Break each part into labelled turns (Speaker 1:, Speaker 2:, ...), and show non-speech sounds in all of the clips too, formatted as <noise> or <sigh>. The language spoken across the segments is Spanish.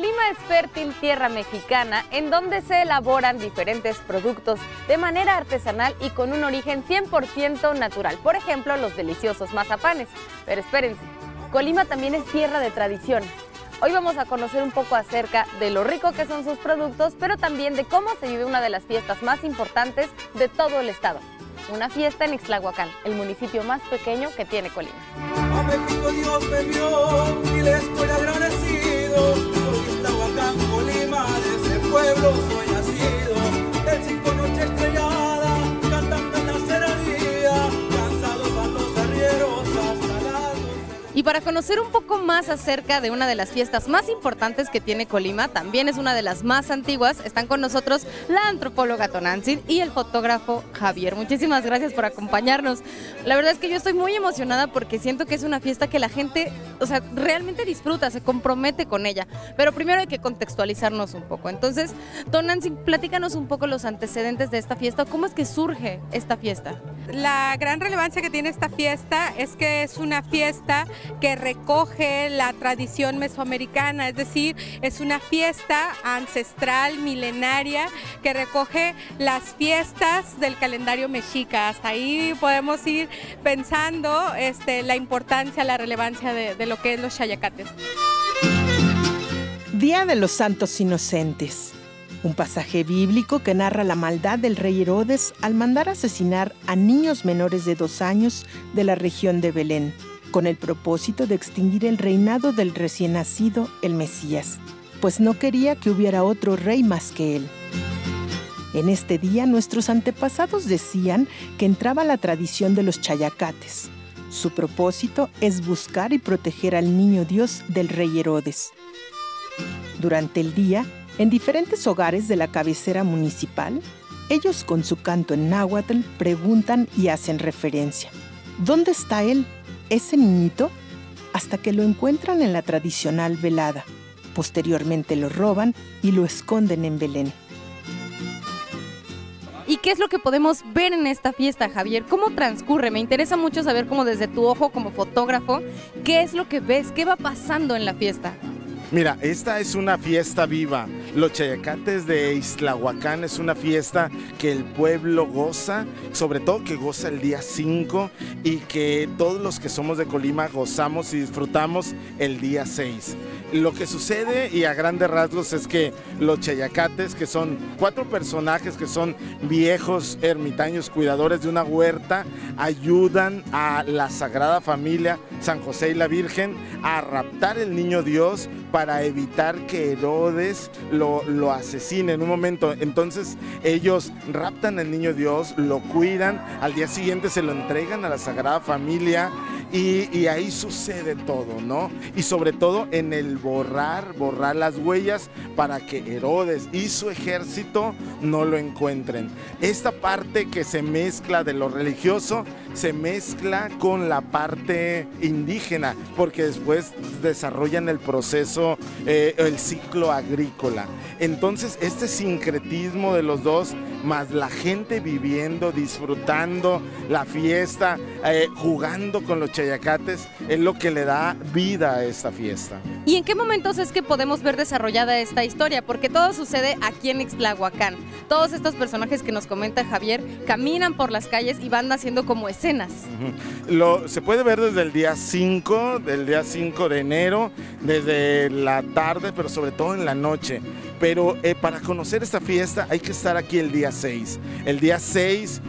Speaker 1: Colima es fértil tierra mexicana en donde se elaboran diferentes productos de manera artesanal y con un origen 100% natural. Por ejemplo, los deliciosos mazapanes. Pero espérense, Colima también es tierra de tradiciones. Hoy vamos a conocer un poco acerca de lo rico que son sus productos, pero también de cómo se vive una de las fiestas más importantes de todo el estado. Una fiesta en Ixtlahuacán, el municipio más pequeño que tiene Colima.
Speaker 2: A México Dios me y estoy agradecido. Pueblo
Speaker 1: Y para conocer un poco más acerca de una de las fiestas más importantes que tiene Colima, también es una de las más antiguas, están con nosotros la antropóloga Tonantzin y el fotógrafo Javier. Muchísimas gracias por acompañarnos. La verdad es que yo estoy muy emocionada porque siento que es una fiesta que la gente, o sea, realmente disfruta, se compromete con ella. Pero primero hay que contextualizarnos un poco. Entonces, Tonantzin, platícanos un poco los antecedentes de esta fiesta, cómo es que surge esta fiesta.
Speaker 3: La gran relevancia que tiene esta fiesta es que es una fiesta que recoge la tradición mesoamericana, es decir, es una fiesta ancestral, milenaria, que recoge las fiestas del calendario mexica. Hasta ahí podemos ir pensando este, la importancia, la relevancia de, de lo que es los chayacates.
Speaker 4: Día de los Santos Inocentes. Un pasaje bíblico que narra la maldad del rey Herodes al mandar asesinar a niños menores de dos años de la región de Belén, con el propósito de extinguir el reinado del recién nacido, el Mesías, pues no quería que hubiera otro rey más que él. En este día nuestros antepasados decían que entraba la tradición de los chayacates. Su propósito es buscar y proteger al niño Dios del rey Herodes. Durante el día, en diferentes hogares de la cabecera municipal, ellos con su canto en náhuatl preguntan y hacen referencia. ¿Dónde está él, ese niñito? Hasta que lo encuentran en la tradicional velada. Posteriormente lo roban y lo esconden en Belén.
Speaker 1: ¿Y qué es lo que podemos ver en esta fiesta, Javier? ¿Cómo transcurre? Me interesa mucho saber cómo desde tu ojo como fotógrafo, ¿qué es lo que ves? ¿Qué va pasando en la fiesta?
Speaker 5: Mira, esta es una fiesta viva. Los Chayacates de Islahuacán es una fiesta que el pueblo goza, sobre todo que goza el día 5 y que todos los que somos de Colima gozamos y disfrutamos el día 6. Lo que sucede y a grandes rasgos es que los Chayacates, que son cuatro personajes que son viejos ermitaños cuidadores de una huerta, ayudan a la Sagrada Familia San José y la Virgen a raptar el niño Dios para evitar que Herodes lo, lo asesine en un momento. Entonces ellos raptan al niño Dios, lo cuidan, al día siguiente se lo entregan a la Sagrada Familia y, ahí sucede todo, ¿no? Y sobre todo en el borrar, borrar las huellas para que Herodes y su ejército no lo encuentren. Esta parte que se mezcla de lo religioso se mezcla con la parte indígena, porque después desarrollan el proceso, eh, el ciclo agrícola. Entonces, este sincretismo de los dos, más la gente viviendo, disfrutando la fiesta, eh, jugando con los chayacates, es lo que le da vida a esta fiesta.
Speaker 1: ¿Y en qué momentos es que podemos ver desarrollada esta historia? Porque todo sucede aquí en Ixtlahuacán. Todos estos personajes que nos comenta Javier caminan por las calles y van haciendo como escenas.
Speaker 5: Lo, se puede ver desde el día 5, del día 5 de enero, desde la tarde, pero sobre todo en la noche. Pero eh, para conocer esta fiesta hay que estar aquí el día 6. El día 6,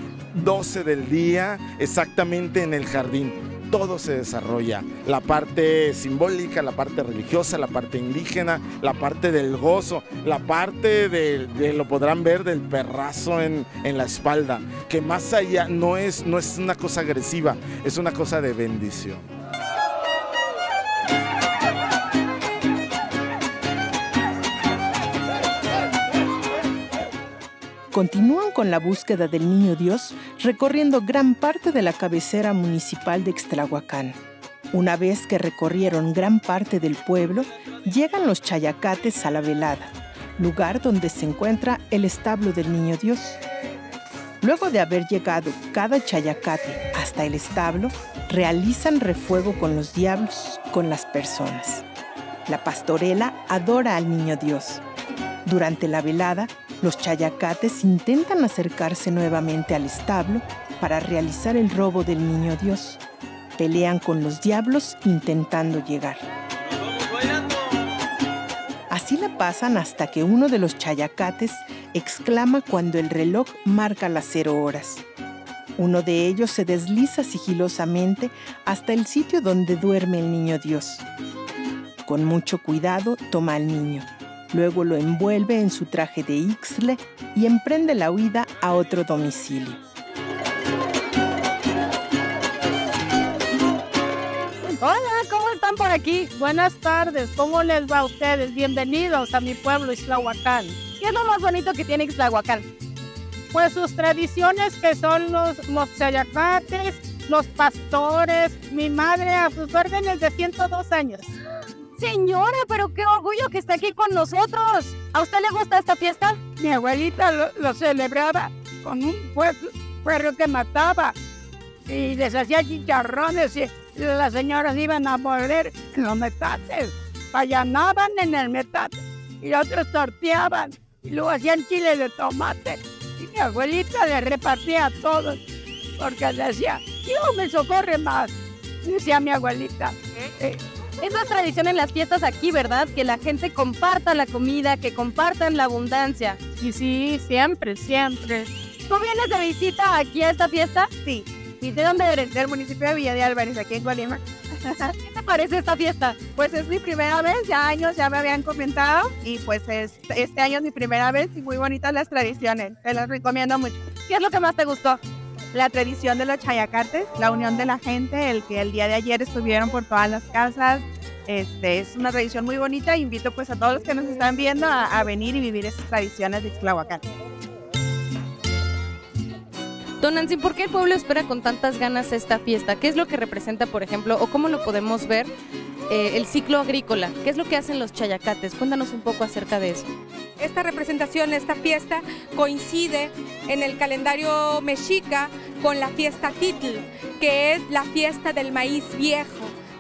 Speaker 5: 12 del día, exactamente en el jardín. Todo se desarrolla. La parte simbólica, la parte religiosa, la parte indígena, la parte del gozo, la parte de, lo podrán ver del perrazo en, en la espalda, que más allá no es, no es una cosa agresiva, es una cosa de bendición.
Speaker 4: Continúan con la búsqueda del niño Dios recorriendo gran parte de la cabecera municipal de Extrahuacán. Una vez que recorrieron gran parte del pueblo, llegan los chayacates a la velada, lugar donde se encuentra el establo del niño Dios. Luego de haber llegado cada chayacate hasta el establo, realizan refuego con los diablos, con las personas. La pastorela adora al niño Dios. Durante la velada, los chayacates intentan acercarse nuevamente al establo para realizar el robo del niño Dios. Pelean con los diablos intentando llegar. Así la pasan hasta que uno de los chayacates exclama cuando el reloj marca las cero horas. Uno de ellos se desliza sigilosamente hasta el sitio donde duerme el niño Dios. Con mucho cuidado toma al niño, luego lo envuelve en su traje de Ixle y emprende la huida a otro domicilio.
Speaker 6: Hola, ¿cómo están por aquí? Buenas tardes, ¿cómo les va a ustedes? Bienvenidos a mi pueblo Islahuacán.
Speaker 1: ¿Qué es lo más bonito que tiene Ixtlahuacán?
Speaker 6: Pues sus tradiciones que son los, chayacates, los pastores, mi madre a sus órdenes de 102 años.
Speaker 1: Señora, pero qué orgullo que está aquí con nosotros. ¿A usted le gusta esta fiesta?
Speaker 6: Mi abuelita lo, lo celebraba con un pueblo, perro que mataba y les hacía chicharrones y las señoras iban a moler en los metates, payanaban en el metate y otros torteaban y luego hacían chile de tomate y mi abuelita le repartía a todos porque decía, Dios me socorre más, decía mi abuelita. Eh,
Speaker 1: Es la tradición en las fiestas aquí, ¿verdad? Que la gente comparta la comida, que compartan la abundancia.
Speaker 6: y sí, siempre, siempre.
Speaker 1: ¿Tú vienes de visita aquí a esta fiesta?
Speaker 7: Sí. ¿Y de dónde eres? Del municipio de Villa de Álvarez, aquí en Colima. <laughs>
Speaker 1: ¿Qué te parece esta fiesta?
Speaker 7: Pues es mi primera vez, ya años ya me habían comentado y pues es- este año es mi primera vez y muy bonitas las tradiciones. Te las recomiendo mucho.
Speaker 1: ¿Qué es lo que más te gustó?
Speaker 7: La tradición de los chayacates, la unión de la gente, el que el día de ayer estuvieron por todas las casas. Este, es una tradición muy bonita. Invito pues a todos los que nos están viendo a, venir y vivir esas tradiciones de Ixtlahuacán.
Speaker 1: Don Nancy, ¿por qué el pueblo espera con tantas ganas esta fiesta? ¿Qué es lo que representa, por ejemplo, o cómo lo podemos ver eh, el ciclo agrícola? ¿Qué es lo que hacen los chayacates? Cuéntanos un poco acerca de eso.
Speaker 3: Esta representación, esta fiesta coincide en el calendario mexica con la fiesta Titl, que es la fiesta del maíz viejo.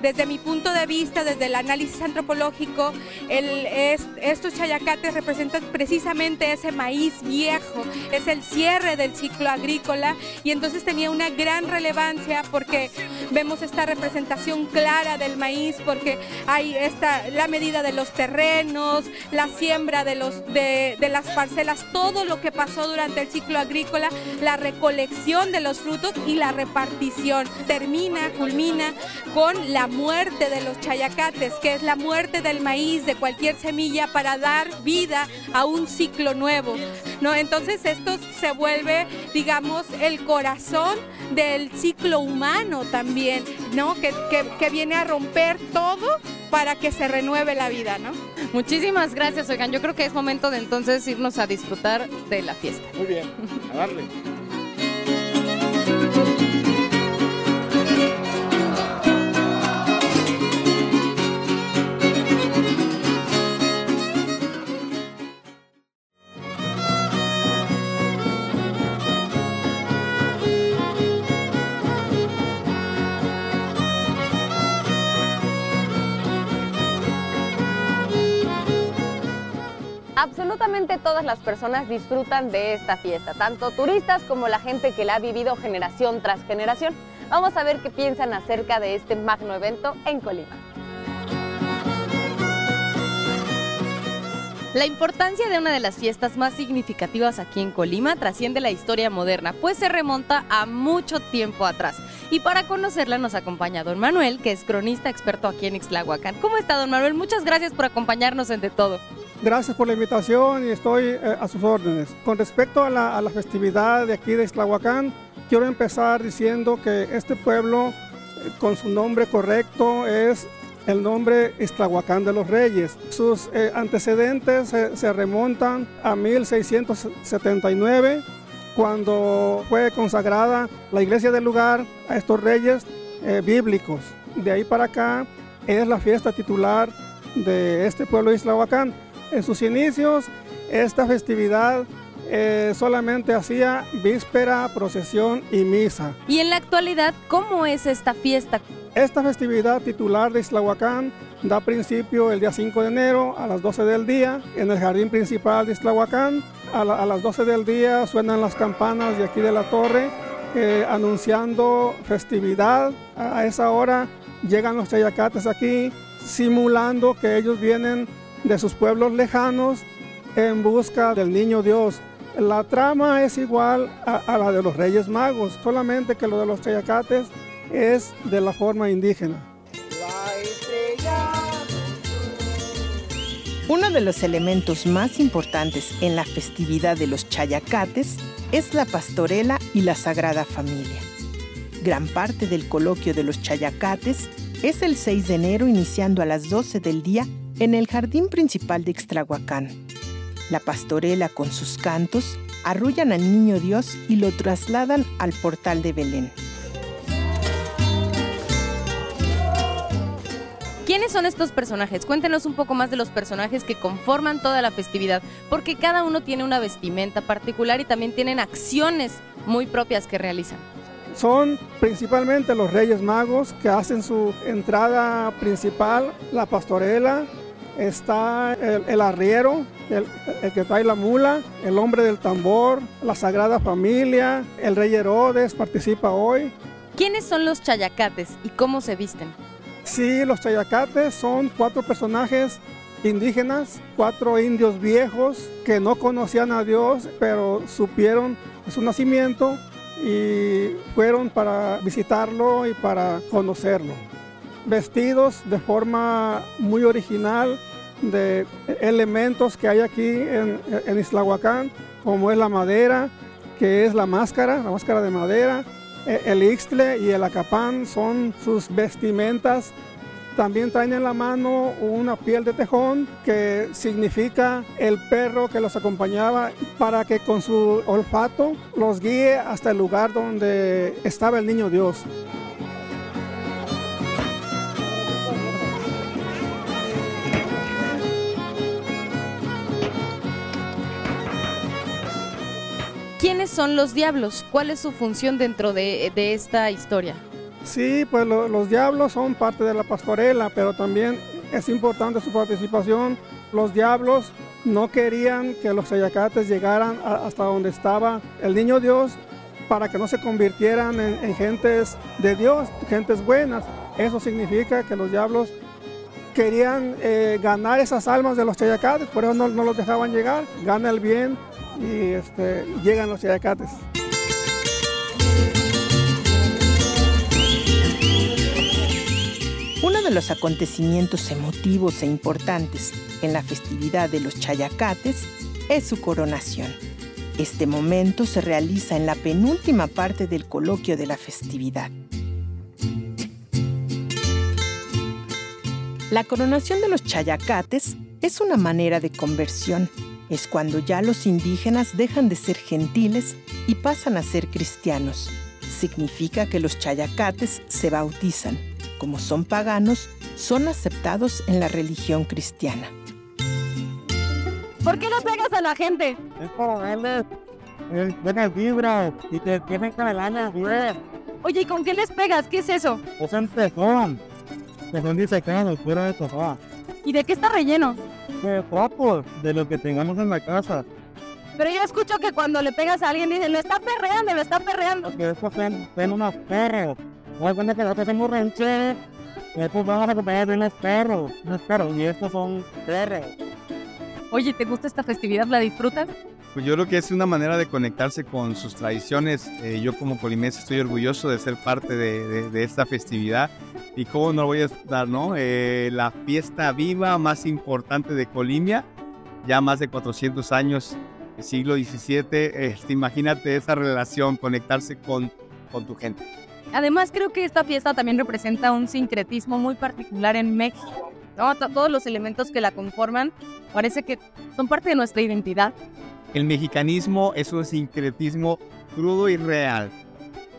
Speaker 3: Desde mi punto de vista, desde el análisis antropológico, estos chayacates representan precisamente ese maíz viejo, es el cierre del ciclo agrícola y entonces tenía una gran relevancia porque vemos esta representación clara del maíz, porque hay esta, la medida de los terrenos, la siembra de, los, de, de las parcelas, todo lo que pasó durante el ciclo agrícola, la recolección de los frutos y la repartición. Termina, culmina con la muerte de los chayacates, que es la muerte del maíz, de cualquier semilla, para dar vida a un ciclo nuevo. ¿no? Entonces esto se vuelve, digamos, el corazón del ciclo humano también, ¿no? Que, que- que viene a romper todo para que se renueve la vida, ¿no?
Speaker 1: Muchísimas gracias, oigan. Yo creo que es momento de entonces irnos a disfrutar de la fiesta.
Speaker 5: Muy bien, a darle.
Speaker 1: Las personas disfrutan de esta fiesta, tanto turistas como la gente que la ha vivido generación tras generación. Vamos a ver qué piensan acerca de este magno evento en Colima. La importancia de una de las fiestas más significativas aquí en Colima trasciende la historia moderna, pues se remonta a mucho tiempo atrás. Y para conocerla nos acompaña don Manuel, que es cronista experto aquí en Ixtlahuacán. ¿Cómo está don Manuel? Muchas gracias por acompañarnos en De Todo.
Speaker 8: Gracias por la invitación y estoy eh, a sus órdenes. Con respecto a la, a la festividad de aquí de Islahuacán, quiero empezar diciendo que este pueblo, eh, con su nombre correcto, es el nombre Islahuacán de los Reyes. Sus eh, antecedentes se- remontan a 1679, cuando fue consagrada la iglesia del lugar a estos reyes bíblicos. De ahí para acá es la fiesta titular de este pueblo de Islahuacán. En sus inicios, esta festividad eh, solamente hacía víspera, procesión y misa.
Speaker 1: Y en la actualidad, ¿cómo es esta fiesta?
Speaker 8: Esta festividad titular de Islahuacán da principio el día 5 de enero a las 12 del día en el jardín principal de Islahuacán. A, la- a las 12 del día suenan las campanas de aquí de la torre eh, anunciando festividad. A a esa hora llegan los chayacates aquí simulando que ellos vienen de sus pueblos lejanos en busca del niño Dios. La trama es igual a, la de los Reyes Magos, solamente que lo de los chayacates es de la forma indígena.
Speaker 4: Uno de los elementos más importantes en la festividad de los chayacates es la pastorela y la Sagrada Familia. Gran parte del coloquio de los chayacates es el 6 de enero iniciando a las 12 del día en el jardín principal de Ixtlahuacán. La pastorela con sus cantos arrullan al niño Dios y lo trasladan al portal de Belén.
Speaker 1: ¿Quiénes son estos personajes? Cuéntenos un poco más de los personajes que conforman toda la festividad, porque cada uno tiene una vestimenta particular y también tienen acciones muy propias que realizan.
Speaker 8: Son principalmente los Reyes Magos que hacen su entrada principal, la pastorela, está el, el arriero, el, el que trae la mula, el hombre del tambor, la Sagrada Familia, el Rey Herodes participa hoy.
Speaker 1: ¿Quiénes son los chayacates y cómo se visten?
Speaker 8: Sí, los chayacates son cuatro personajes indígenas, cuatro indios viejos que no conocían a Dios, pero supieron su nacimiento y fueron para visitarlo y para conocerlo. Vestidos de forma muy original de elementos que hay aquí en, en Islahuacán, como es la madera, que es la máscara, la máscara de madera, eh, el ixtle y el acapán son sus vestimentas. También traen en la mano una piel de tejón que significa el perro que los acompañaba para que con su olfato los guíe hasta el lugar donde estaba el niño Dios.
Speaker 1: ¿Quiénes son los diablos? ¿Cuál es su función dentro de, esta historia?
Speaker 8: Sí, pues lo- los diablos son parte de la pastorela, pero también es importante su participación. Los diablos no querían que los ayacates llegaran hasta donde estaba el niño Dios para que no se convirtieran en, en gentes de Dios, gentes buenas. Eso significa que los diablos querían eh, ganar esas almas de los chayacates, por eso no los dejaban llegar. Gana el bien y este, llegan los chayacates.
Speaker 4: Uno de los acontecimientos emotivos e importantes en la festividad de los chayacates es su coronación. Este momento se realiza en la penúltima parte del coloquio de la festividad. La coronación de los chayacates es una manera de conversión. Es cuando ya los indígenas dejan de ser gentiles y pasan a ser cristianos. Significa que los chayacates se bautizan. Como son paganos, son aceptados en la religión cristiana.
Speaker 1: ¿Por qué no pegas a la gente?
Speaker 9: Es para darles el buena vibra y te tienen con la lana, güey.
Speaker 1: Oye, ¿y con qué les pegas? ¿Qué es eso?
Speaker 9: Pues en tejón. Tejón disecados, fuera de sofá.
Speaker 1: ¿Y de qué está relleno?
Speaker 9: De papos, de lo que tengamos en la casa.
Speaker 1: Pero yo escucho que cuando le pegas a alguien dicen, lo está perreando, lo está perreando.
Speaker 9: Porque estos son, son unos perros. Hay cuenta que nosotros somos rancheros. Estos vamos a acompañar de unos perros. Unos perros. Y estos son perros.
Speaker 1: Oye, ¿te gusta esta festividad? ¿La disfrutan?
Speaker 10: Pues yo creo que es una manera de conectarse con sus tradiciones. Eh, yo como colimense estoy orgulloso de ser parte de, de- de esta festividad. Y cómo no voy a dar, ¿no? Eh, la fiesta viva más importante de Colombia, ya más de 400 años, siglo XVII. Este, imagínate esa relación, conectarse con, con tu gente.
Speaker 1: Además, creo que esta fiesta también representa un sincretismo muy particular en México. ¿no? To- Todos los elementos que la conforman parece que son parte de nuestra identidad.
Speaker 10: El mexicanismo es un sincretismo crudo y real,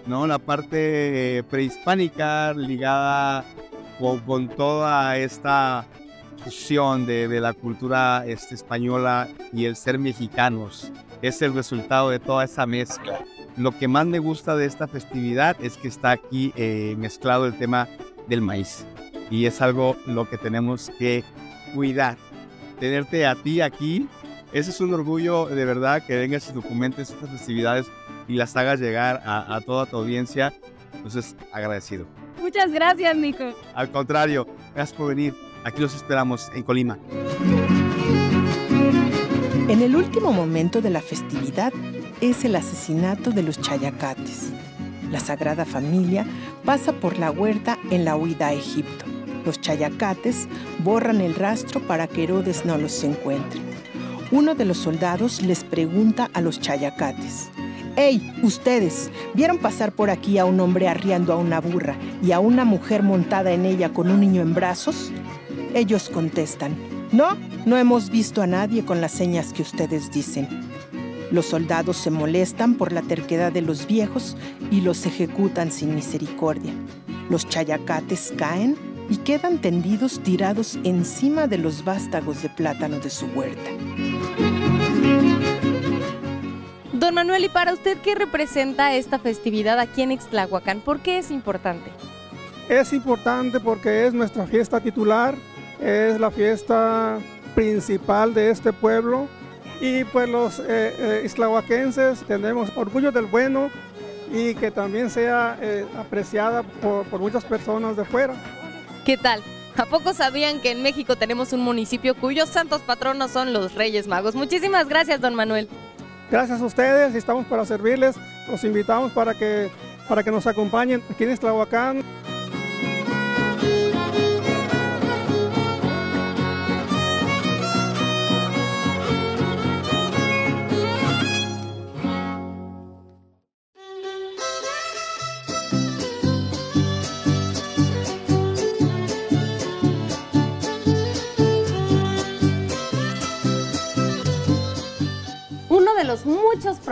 Speaker 10: ¿no? La parte eh, prehispánica ligada con, con toda esta fusión de, de la cultura este, española y el ser mexicanos. es el resultado de toda esa mezcla. Lo que más me gusta de esta festividad es que está aquí eh, mezclado el tema del maíz. Y es algo lo que tenemos que cuidar. Tenerte a ti aquí, ese es un orgullo de verdad que vengas y documentes estas festividades y las hagas llegar a, a toda tu audiencia. Entonces, agradecido.
Speaker 1: Muchas gracias, Nico.
Speaker 10: Al contrario, gracias por venir. Aquí los esperamos en Colima.
Speaker 4: En el último momento de la festividad es el asesinato de los chayacates. La Sagrada Familia pasa por la huerta en la huida a Egipto. Los chayacates borran el rastro para que Herodes no los encuentre. Uno de los soldados les pregunta a los chayacates, ¡Hey, ustedes! ¿Vieron pasar por aquí a un hombre arriando a una burra y a una mujer montada en ella con un niño en brazos? Ellos contestan, no, no hemos visto a nadie con las señas que ustedes dicen. Los soldados se molestan por la terquedad de los viejos y los ejecutan sin misericordia. Los chayacates caen y quedan tendidos tirados encima de los vástagos de plátano de su huerta.
Speaker 1: Don Manuel, ¿y para usted qué representa esta festividad aquí en Ixtlahuacán? ¿Por qué es importante?
Speaker 8: Es importante porque es nuestra fiesta titular, es la fiesta principal de este pueblo y pues los eh, eh, islahuaquenses tenemos orgullo del bueno y que también sea eh, apreciada por, por muchas personas de fuera.
Speaker 1: ¿Qué tal? ¿A poco sabían que en México tenemos un municipio cuyos santos patronos son los Reyes Magos? Muchísimas gracias, don Manuel.
Speaker 8: Gracias a ustedes estamos para servirles. Los invitamos para que, para que nos acompañen aquí en Islahuacán.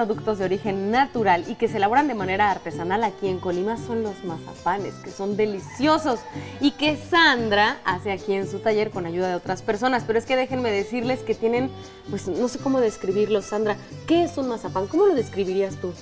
Speaker 1: Productos de origen natural y que se elaboran de manera artesanal aquí en Colima son los mazapanes, que son deliciosos y que Sandra hace aquí en su taller con ayuda de otras personas. Pero es que déjenme decirles que tienen, pues no sé cómo describirlo, Sandra. ¿Qué es un mazapán? ¿Cómo lo describirías tú?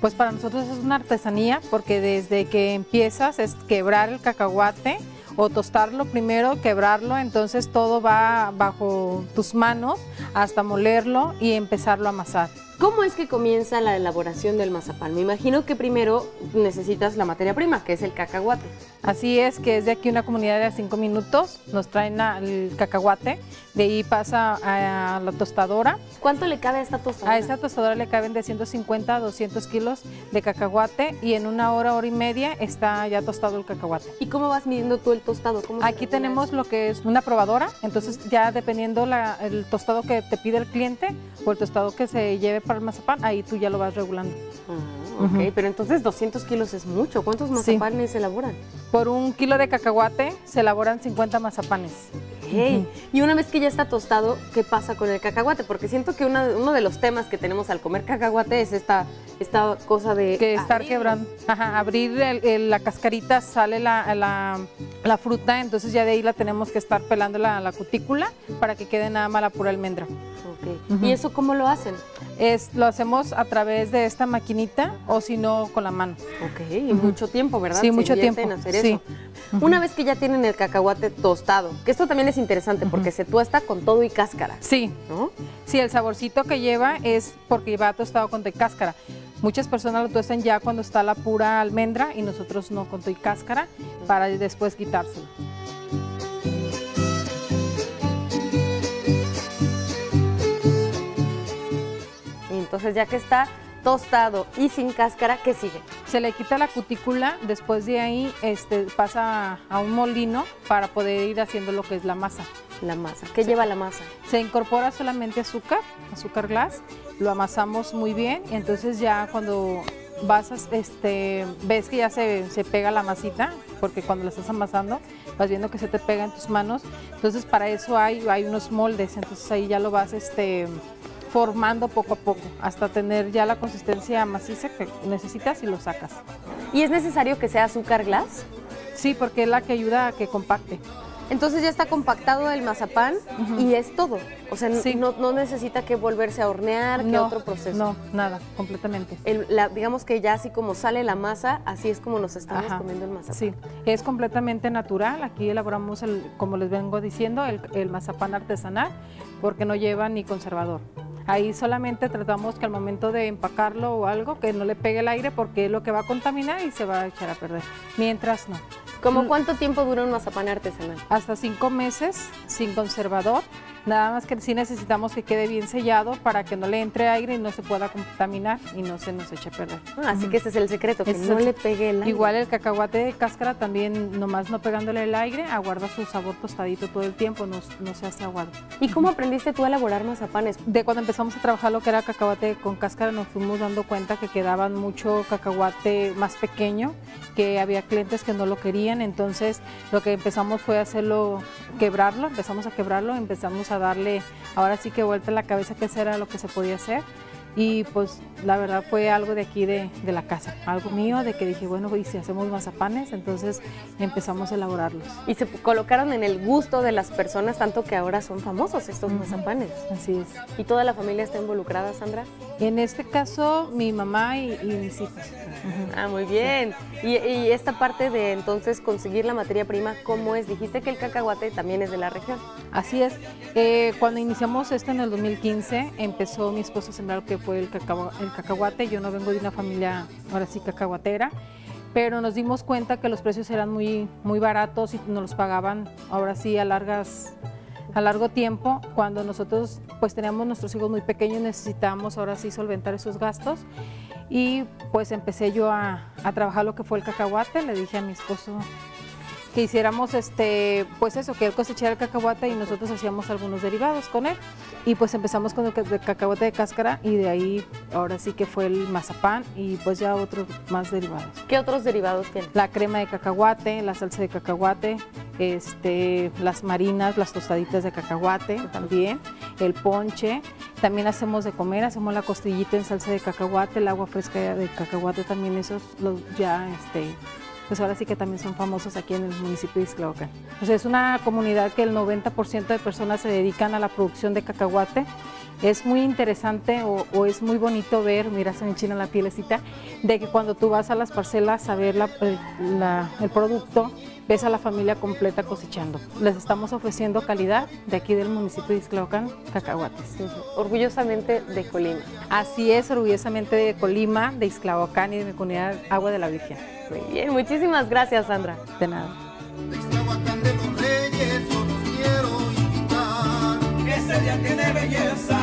Speaker 11: Pues para nosotros es una artesanía porque desde que empiezas es quebrar el cacahuate o tostarlo primero, quebrarlo, entonces todo va bajo tus manos hasta molerlo y empezarlo a amasar.
Speaker 1: ¿Cómo es que comienza la elaboración del mazapán? Me imagino que primero necesitas la materia prima, que es el cacahuate.
Speaker 11: Así es, que es de aquí una comunidad de cinco minutos, nos traen el cacahuate, de ahí pasa a la tostadora.
Speaker 1: ¿Cuánto le cabe a esta tostadora?
Speaker 11: A esta tostadora le caben de 150 a 200 kilos de cacahuate y en una hora, hora y media está ya tostado el cacahuate.
Speaker 1: ¿Y cómo vas midiendo tú el tostado? ¿Cómo se
Speaker 11: Aquí tenemos
Speaker 1: eso?
Speaker 11: lo que es una probadora, entonces ya dependiendo la- el tostado que te pide el cliente o el tostado que se lleve para el mazapán, ahí tú ya lo vas regulando.
Speaker 1: Ah, ok,
Speaker 11: Ujú.
Speaker 1: pero entonces 200 kilos es mucho. ¿Cuántos mazapanes se elaboran?
Speaker 11: Por un kilo de cacahuate se elaboran 50 mazapanes.
Speaker 1: Hey, Y una vez que ya está tostado, ¿qué pasa con el cacahuate? Porque siento que una- uno de los temas que tenemos al comer cacahuate es esta, esta cosa de...
Speaker 11: que estar
Speaker 1: abrirlo.
Speaker 11: quebrando. Ajá, abrir el- el- la cascarita, sale la, la- la fruta, entonces ya de ahí la tenemos que estar pelando la, la cutícula para que quede nada más la pura almendra.
Speaker 1: Ok.
Speaker 11: Ujú.
Speaker 1: ¿Y eso cómo lo hacen?
Speaker 11: Es, lo hacemos a través de esta maquinita o si no con la mano.
Speaker 1: Ok, y mucho tiempo, ¿verdad?
Speaker 11: Sí,
Speaker 1: Se
Speaker 11: mucho tiempo,
Speaker 1: en hacer
Speaker 11: sí.
Speaker 1: eso. Una vez que ya tienen el cacahuate tostado, que esto también es interesante porque se tuesta con todo y cáscara,
Speaker 11: Sí,
Speaker 1: ¿no?
Speaker 11: sí, el saborcito que lleva es porque va tostado con todo y cáscara. Muchas personas lo tuestan ya cuando está la pura almendra y nosotros no con todo y cáscara para después quitárselo.
Speaker 1: Entonces ya que está tostado y sin cáscara, ¿qué sigue?
Speaker 11: Se le quita la cutícula, después de ahí este, pasa a un molino para poder ir haciendo lo que es la masa.
Speaker 1: La masa. ¿Qué lleva la masa?
Speaker 11: Se incorpora solamente azúcar, azúcar glass, lo amasamos muy bien y entonces ya cuando vas, a- este, ves que ya se, se pega la masita, porque cuando la estás amasando vas viendo que se te pega en tus manos, entonces para eso hay, hay unos moldes, entonces ahí ya lo vas este, formando poco a poco hasta tener ya la consistencia maciza que necesitas y lo sacas.
Speaker 1: ¿Y es necesario que sea azúcar glass?
Speaker 11: Sí, porque es la que ayuda a que compacte.
Speaker 1: Entonces ya está compactado el mazapán y es todo. O sea,
Speaker 11: Sí.
Speaker 1: no, no necesita que volverse a hornear, que otro proceso.
Speaker 11: No, nada, completamente.
Speaker 1: El- la- digamos que ya así como sale la masa, así es como nos estamos
Speaker 11: Ajá.
Speaker 1: comiendo el mazapán.
Speaker 11: Sí, es completamente natural. Aquí elaboramos, el, como les vengo diciendo, el, el mazapán artesanal porque no lleva ni conservador. Ahí solamente tratamos que al momento de empacarlo o algo, que no le pegue el aire porque es lo que va a contaminar y se va a echar a perder. Mientras no.
Speaker 1: ¿Cómo
Speaker 11: Mm.
Speaker 1: cuánto tiempo dura un mazapán artesanal?
Speaker 11: Hasta cinco meses sin conservador. Nada más que sí necesitamos que quede bien sellado para que no le entre aire y no se pueda contaminar y no se nos eche a perder.
Speaker 1: Ah, así que ese es el secreto, que
Speaker 11: Ese es
Speaker 1: no le pegue el aire.
Speaker 11: Igual el cacahuate de cáscara también, nomás no pegándole el aire, aguarda su sabor tostadito todo el tiempo, no, no se hace aguado.
Speaker 1: ¿Y cómo aprendiste tú a elaborar mazapanes?
Speaker 11: De cuando empezamos a trabajar lo que era cacahuate con cáscara, nos fuimos dando cuenta que quedaban mucho cacahuate más pequeño, que había clientes que no lo querían, entonces lo que empezamos fue hacerlo, quebrarlo, empezamos a quebrarlo, empezamos a darle, ahora sí que vuelta la cabeza que ese era lo que se podía hacer. Y pues la verdad fue algo de aquí de, de la casa, algo mío, de que dije, bueno, y si hacemos mazapanes, entonces empezamos a elaborarlos.
Speaker 1: Y se colocaron en el gusto de las personas, tanto que ahora son famosos estos mazapanes.
Speaker 11: Así es.
Speaker 1: ¿Y toda la familia está involucrada, Sandra?
Speaker 11: En este caso, mi mamá y, y mis hijos.
Speaker 1: Ah, muy bien. Y, y esta parte de entonces conseguir la materia prima, ¿cómo es? Dijiste que el cacahuate también es de la región.
Speaker 11: Así es. Eh, cuando iniciamos esto en el 2015, empezó mi esposo a sembrar que fue el, cacao- el cacahuate. Yo no vengo de una familia, ahora sí, cacahuatera, pero nos dimos cuenta que los precios eran muy, muy baratos y nos los pagaban, ahora sí, a largas a largo tiempo, cuando nosotros pues teníamos nuestros hijos muy pequeños, necesitábamos ahora sí solventar esos gastos. Y pues empecé yo a, a trabajar lo que fue el cacahuate, le dije a mi esposo que hiciéramos este, pues eso, que él cosechara el cacahuate y nosotros hacíamos algunos derivados con él. Y pues empezamos con el cacahuate de cáscara y de ahí ahora sí que fue el mazapán y pues ya otros más derivados.
Speaker 1: ¿Qué otros derivados tienen?
Speaker 11: La crema de cacahuate, la salsa de cacahuate, este, las marinas, las tostaditas de cacahuate también, el ponche. También hacemos de comer, hacemos la costillita en salsa de cacahuate, el agua fresca de cacahuate también, esos los ya, este, pues ahora sí que también son famosos aquí en el municipio de Ixtlahuacán. O sea, es una comunidad que el 90% de personas se dedican a la producción de cacahuate. Es muy interesante o, o es muy bonito ver, mira, se me enchina la pielecita, de que cuando tú vas a las parcelas a ver la- el, la- el producto, ves a la familia completa cosechando. Les estamos ofreciendo calidad de aquí del municipio de Ixtlahuacán, cacahuates.
Speaker 1: Orgullosamente de Colima.
Speaker 11: Así es, orgullosamente de Colima, de Ixtlahuacán y de mi comunidad Agua de la Virgen.
Speaker 1: Muy bien, muchísimas gracias, Sandra.
Speaker 11: De nada.
Speaker 2: Ese día tiene belleza,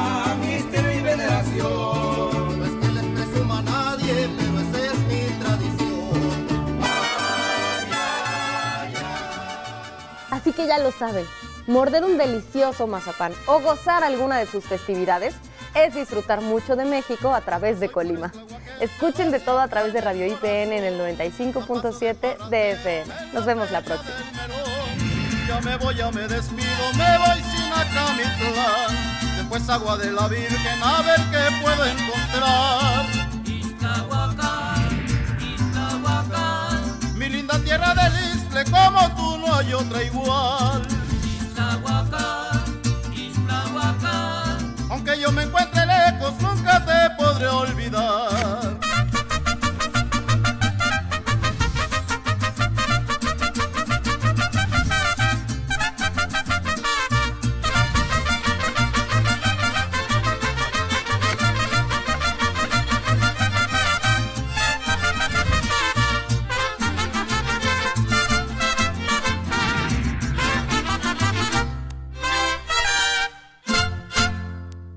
Speaker 1: Así que ya lo saben, morder un delicioso mazapán o gozar alguna de sus festividades es disfrutar mucho de México a través de Colima. Escuchen de todo a través de Radio IPN en el 95.7 de FM. Nos vemos la próxima.
Speaker 2: Ya me voy, ya me despido, me voy sin Acamitlán pues agua de la Virgen a ver qué puedo encontrar. Iztahuacán, Iztahuacán, mi linda tierra del Istle, como tú no hay otra igual. Iztahuacán, Iztahuacán,
Speaker 12: aunque yo me encuentre lejos, nunca te podré olvidar.